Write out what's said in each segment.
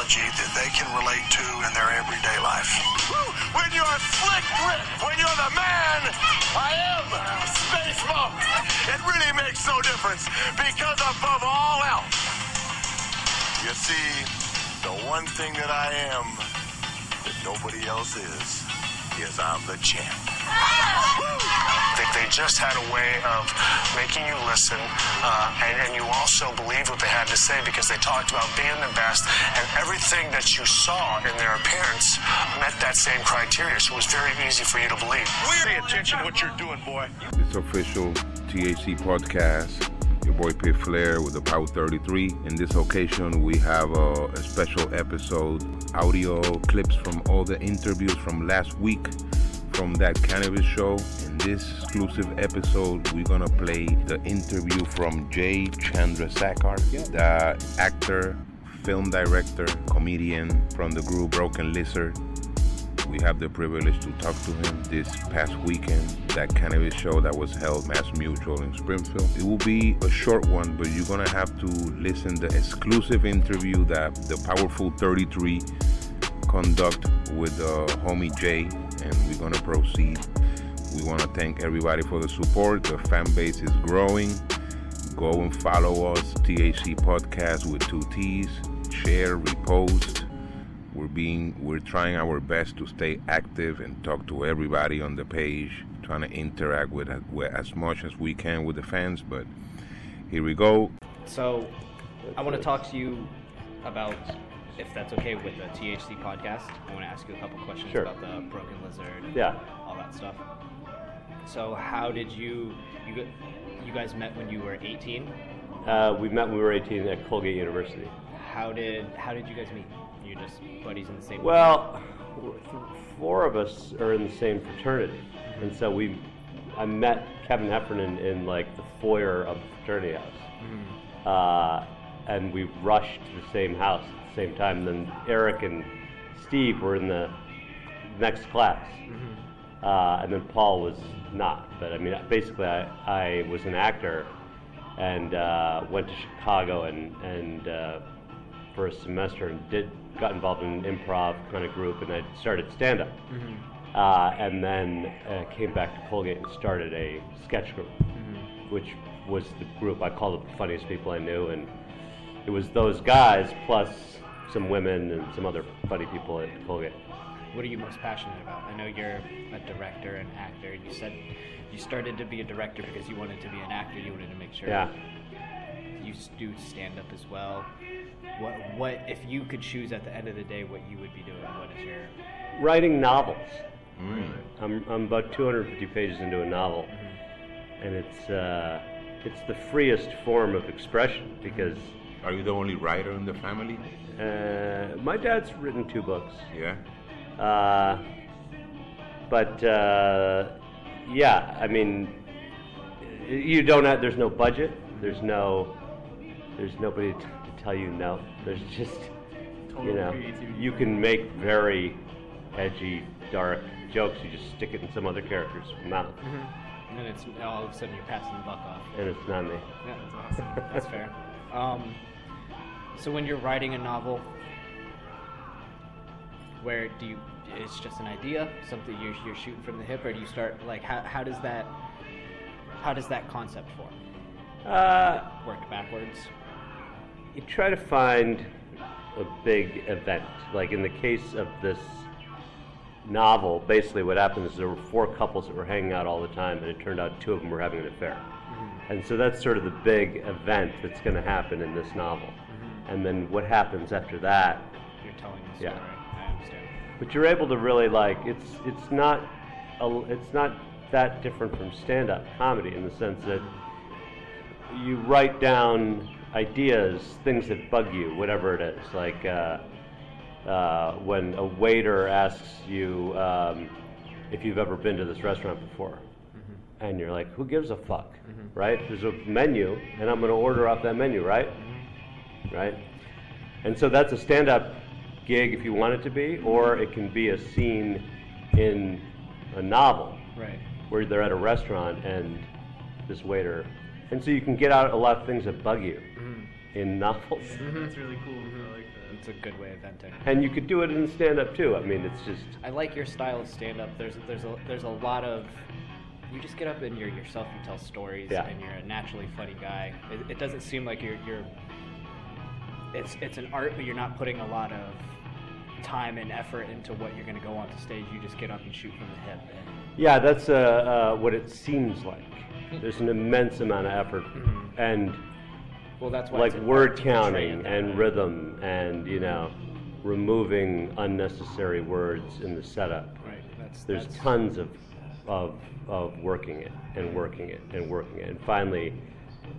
terminology that they can relate to in their everyday life. When you're slick Rick, when you're the man, I am Space Monk. It really makes no difference because above all else, you see, the one thing that I am that nobody else is, is I'm the champ. They, they just had a way of making you listen, uh, and, and you also believed what they had to say because they talked about being the best, and everything that you saw in their appearance met that same criteria. So it was very easy for you to believe. Pay attention to what you're doing, boy. It's official THC podcast. Your boy Pit Flair with the Power 33. In this occasion, we have a, a special episode, audio clips from all the interviews from last week from that cannabis show. In this exclusive episode, we're gonna play the interview from Jay Chandrasekhar, the actor, film director, comedian from the group Broken Lizard. We have the privilege to talk to him this past weekend, that cannabis show that was held Mass Mutual in Springfield. It will be a short one, but you're gonna have to listen the exclusive interview that the Powerful 33 conduct with uh, homie Jay, and we're gonna proceed. We want to thank everybody for the support. The fan base is growing. Go and follow us, THC Podcast with two T's. Share, repost. We're being, we're trying our best to stay active and talk to everybody on the page, trying to interact with, with as much as we can with the fans. But here we go. So, I want to talk to you about, if that's okay with the THC podcast. I want to ask you a couple questions Sure. about the Broken Lizard, Yeah. all that stuff. So, how did you you you guys met when you were 18? Uh, we met when we were 18 at Colgate University. How did how did you guys meet? You just buddies in the same. Well, four of us are in the same fraternity, and so we, I met Kevin Heffernan in like the foyer of the fraternity house, uh, and we rushed to the same house same time. Then Eric and Steve were in the next class, uh, and then Paul was not. But I mean, basically, I, I was an actor and uh, went to Chicago and and uh, for a semester and did got involved in an improv kind of group and I started stand up. Uh, and then uh, came back to Colgate and started a sketch group, which was the group I called the funniest people I knew, and it was those guys plus some women and some other funny people at Colgate. What are you most passionate about? I know you're a director and actor. You said you started to be a director because you wanted to be an actor. You wanted to make sure Yeah. you s- do stand up as well. What what if you could choose at the end of the day what you would be doing? What is your Writing novels. I'm, I'm about 250 pages into a novel, and it's uh, it's the freest form of expression because Are you the only writer in the family? uh, my dad's written two books. Yeah. Uh, but uh, yeah, I mean, you don't have. There's no budget. There's no. There's nobody t- to tell you no. There's just, you know, you can make very edgy, dark jokes. You just stick it in some other character's mouth, and then it's all of a sudden you're passing the buck off. and it's not me. Yeah, that's awesome. That's fair. Um, so when you're writing a novel, where do you? It's just an idea, something you're, you're shooting from the hip, or do you start like how, how does that how does that concept form? Uh, Work backwards. you try to find a big event. Like in the case of this novel, basically what happened is there were four couples that were hanging out all the time, and it turned out two of them were having an affair. And so that's sort of the big event that's going to happen in this novel. And then what happens after that? You're telling the Yeah. story. I understand. But you're able to really like it's it's not a, it's not that different from stand-up comedy in the sense that you write down ideas, things that bug you, whatever it is. Like uh, uh, when a waiter asks you um, if you've ever been to this restaurant before, and you're like, "Who gives a fuck?" Right? There's a menu, and I'm going to order off that menu, right? Right? And so that's a stand-up gig if you want it to be, or it can be a scene in a novel Right. where they're at a restaurant and this waiter, and so you can get out a lot of things that bug you mm-hmm. in novels. Mm-hmm. That's really cool. I like that. It's a good way of venting. And you could do it in stand-up too. I mean, it's just I like your style of stand up. There's there's a there's a lot of you just get up and you're yourself. You tell stories, Yeah. and you're a naturally funny guy. It, it doesn't seem like you're you're. It's it's an art, but you're not putting a lot of time and effort into what you're going to go onto stage. You just get up and shoot from the hip. And yeah, that's uh, uh, what it seems like. There's an immense amount of effort and well, that's why like word to counting and way. rhythm and you know removing unnecessary words in the setup. Right. That's There's that's, tons of, of of working it and working it and working it, and finally,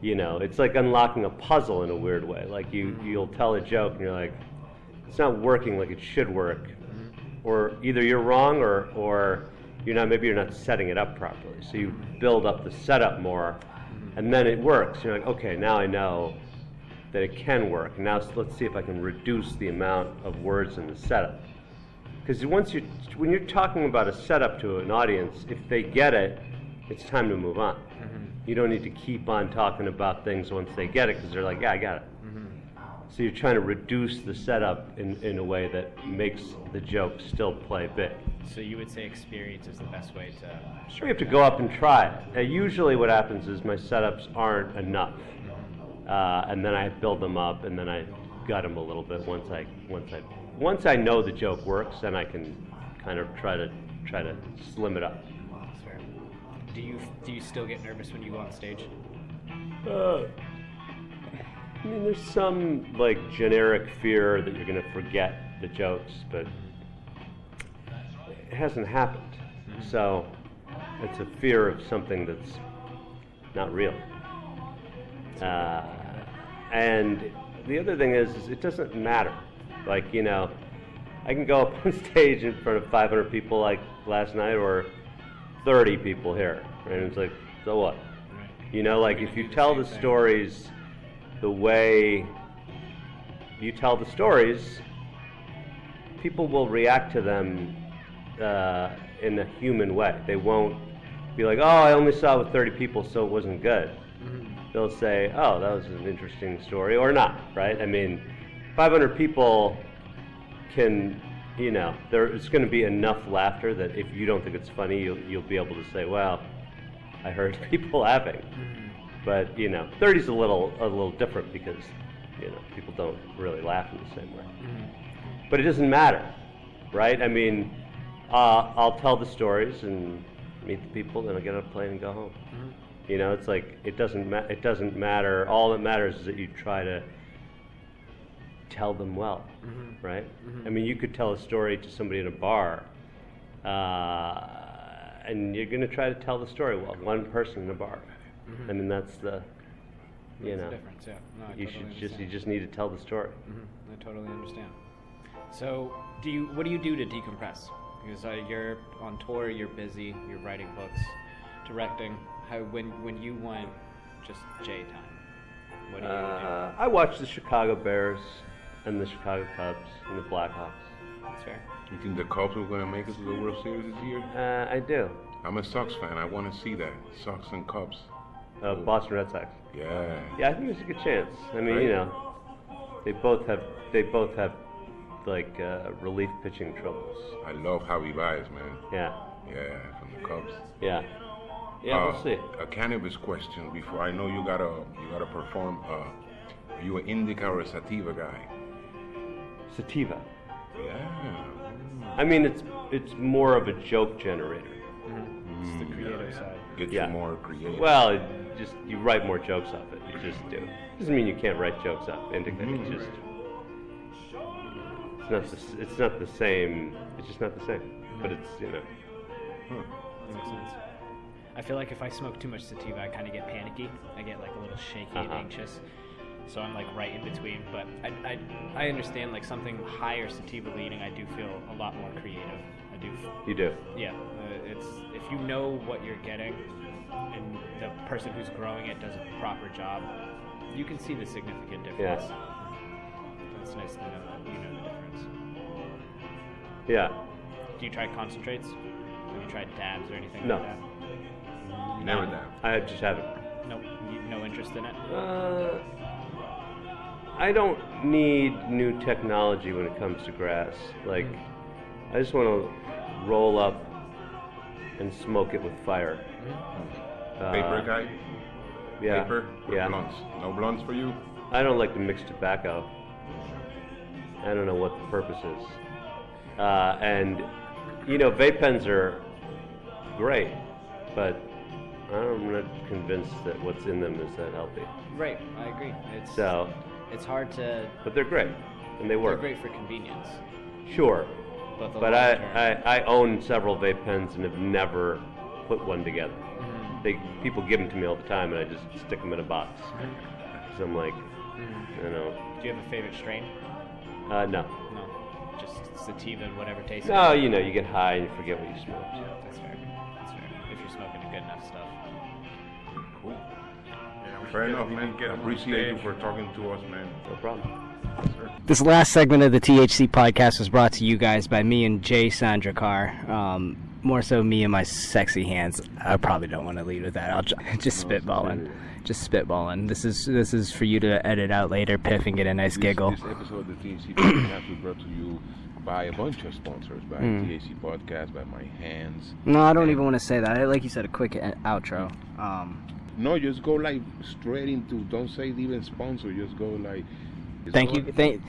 you know, it's like unlocking a puzzle in a weird way. Like you you'll tell a joke and you're like, it's not working like it should work, mm-hmm. or either you're wrong or or you're not maybe you're not setting it up properly. So you build up the setup more, mm-hmm. and then it works. You're like, okay, now I know that it can work. Now let's see if I can reduce the amount of words in the setup. Because once you, when you're talking about a setup to an audience, if they get it, it's time to move on. Mm-hmm. You don't need to keep on talking about things once they get it because they're like, yeah, I got it. So you're trying to reduce the setup in, in a way that makes the joke still play big. So you would say experience is the best way to. Sure, you have to go up and try it. Uh, usually, what happens is my setups aren't enough, uh, and then I build them up, and then I gut them a little bit. Once I once I once I know the joke works, then I can kind of try to try to slim it up. Do you do you still get nervous when you go on stage? Uh, I mean, there's some like generic fear that you're going to forget the jokes, but it hasn't happened. So it's a fear of something that's not real. Uh, and the other thing is, is, it doesn't matter. Like, you know, I can go up on stage in front of 500 people like last night or 30 people here. And it's like, so what? You know, like if you tell the stories the way you tell the stories, people will react to them uh, in a human way. They won't be like, "Oh, I only saw it with 30 people, so it wasn't good." They'll say, "Oh, that was an interesting story," or not. Right? I mean, 500 people can, you know, there's going to be enough laughter that if you don't think it's funny, you'll, you'll be able to say, "Well, I heard people laughing." Mm. But you know, 30's a little a little different because you know people don't really laugh in the same way. Mm. But it doesn't matter, right? I mean, uh, I'll tell the stories and meet the people, then I'll get on a plane and go home. Mm-hmm. You know, it's like it doesn't ma- it doesn't matter. All that matters is that you try to tell them well, right? I mean, you could tell a story to somebody in a bar, uh, and you're going to try to tell the story well. One person in a bar. I mean, that's the, you That's know, difference. Yeah. No, you totally should just you just need to tell the story. Mhm, I totally understand. So, do you what do you do to decompress? Because uh, you're on tour, you're busy, you're writing books, directing. How when when you want just J time, what do you Uh, I watched the Chicago Bears and the Chicago Cubs and the Blackhawks. do? That's fair. You think the Cubs are going to make it to the World Series this year? Uh, I do. I'm a Sox fan. I want to see that. Sox and Cubs. Uh, Boston Red Sox. Yeah. Yeah, I think there's a good chance. I mean, Right. you know, they both have they both have like uh, relief pitching troubles. I love Javi Baez, man. Yeah, Yeah, from the Cubs. yeah, yeah. Uh, we'll see. A cannabis question before I know you gotta you gotta perform. Uh, are you an indica or a sativa guy? Sativa. Yeah. I mean, it's it's more of a joke generator. Mm-hmm. It's the creative side. Get Yeah. you more creative. Well, it just you write more jokes off it. You just do. Doesn't mean you can't write jokes off indica. It mm-hmm. just it's not the, it's not the same. It's just not the same. But it's you know. Hmm. That makes sense. I feel like if I smoke too much sativa, I kind of get panicky. I get like a little shaky and Uh-huh. anxious. So I'm like right in between. But I, I, I understand like something higher sativa leaning. I do feel a lot more creative. I do. You do. Yeah, uh, it's if you know what you're getting, and the person who's growing it does a proper job, you can see the significant difference. It's nice to know that you know the difference. Yeah. Do you try concentrates? Have you tried dabs or anything No. like that? Never that. I just haven't. No, you, no interest in it. Uh, I don't need new technology when it comes to grass. Like, I just want to roll up and smoke it with fire. Uh, Paper guy? Yeah. Paper? or Yeah. Blunts? No blunts for you? I don't like to mix tobacco. I don't know what the purpose is. Uh, and, you know, vape pens are great, but I'm not convinced that what's in them is that healthy. Right, I agree. It's So, it's hard to. but they're great, and they work. They're great for convenience, Sure. but But I, I, I own several vape pens and have never put one together. Mm-hmm. They people give them to me all the time, and I just stick them in a box. Mm-hmm. So I'm like, you know, Do you have a favorite strain? uh, no. No, just sativa and whatever tastes. No, good. you know, you get high and you forget what you smoked. Yeah, That's fair. That's fair. If you're smoking good enough stuff. Cool. Fair enough, man. Appreciate you for talking to us, man. No problem. This last segment of the THC podcast was brought to you guys by me and Jay Sandracar. Um, more so, me and my sexy hands. I probably don't want to lead with that. I'll ju- just spitballing, just spitballing. This is this is for you to edit out later, Piff, and get a nice This, giggle. this episode of the THC Podcast was brought to you by a bunch of sponsors, by Hmm. THC Podcast, by My Hands. No, I don't even want to say that. I, like you said, a quick outro. Um, No, just go like straight into. Don't say even sponsor. Just go like. it's Thank all- you. Thank,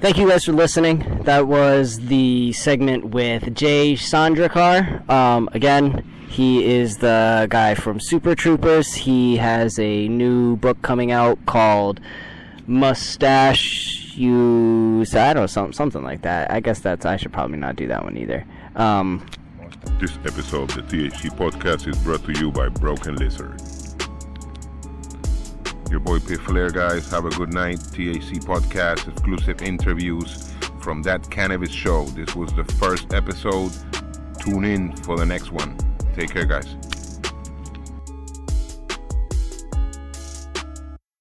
thank you guys for listening. That was the segment with Jay Sandracar. Um, again, he is the guy from Super Troopers. He has a new book coming out called Mustache You. I don't know, some, something like that. I guess that's. I should probably not do that one either. Um, This episode of the THC Podcast is brought to you by Broken Lizard. Your boy Pit Flair, guys. Have a good night. TAC Podcast, exclusive interviews from that cannabis show. This was the first episode. Tune in for the next one. Take care, guys.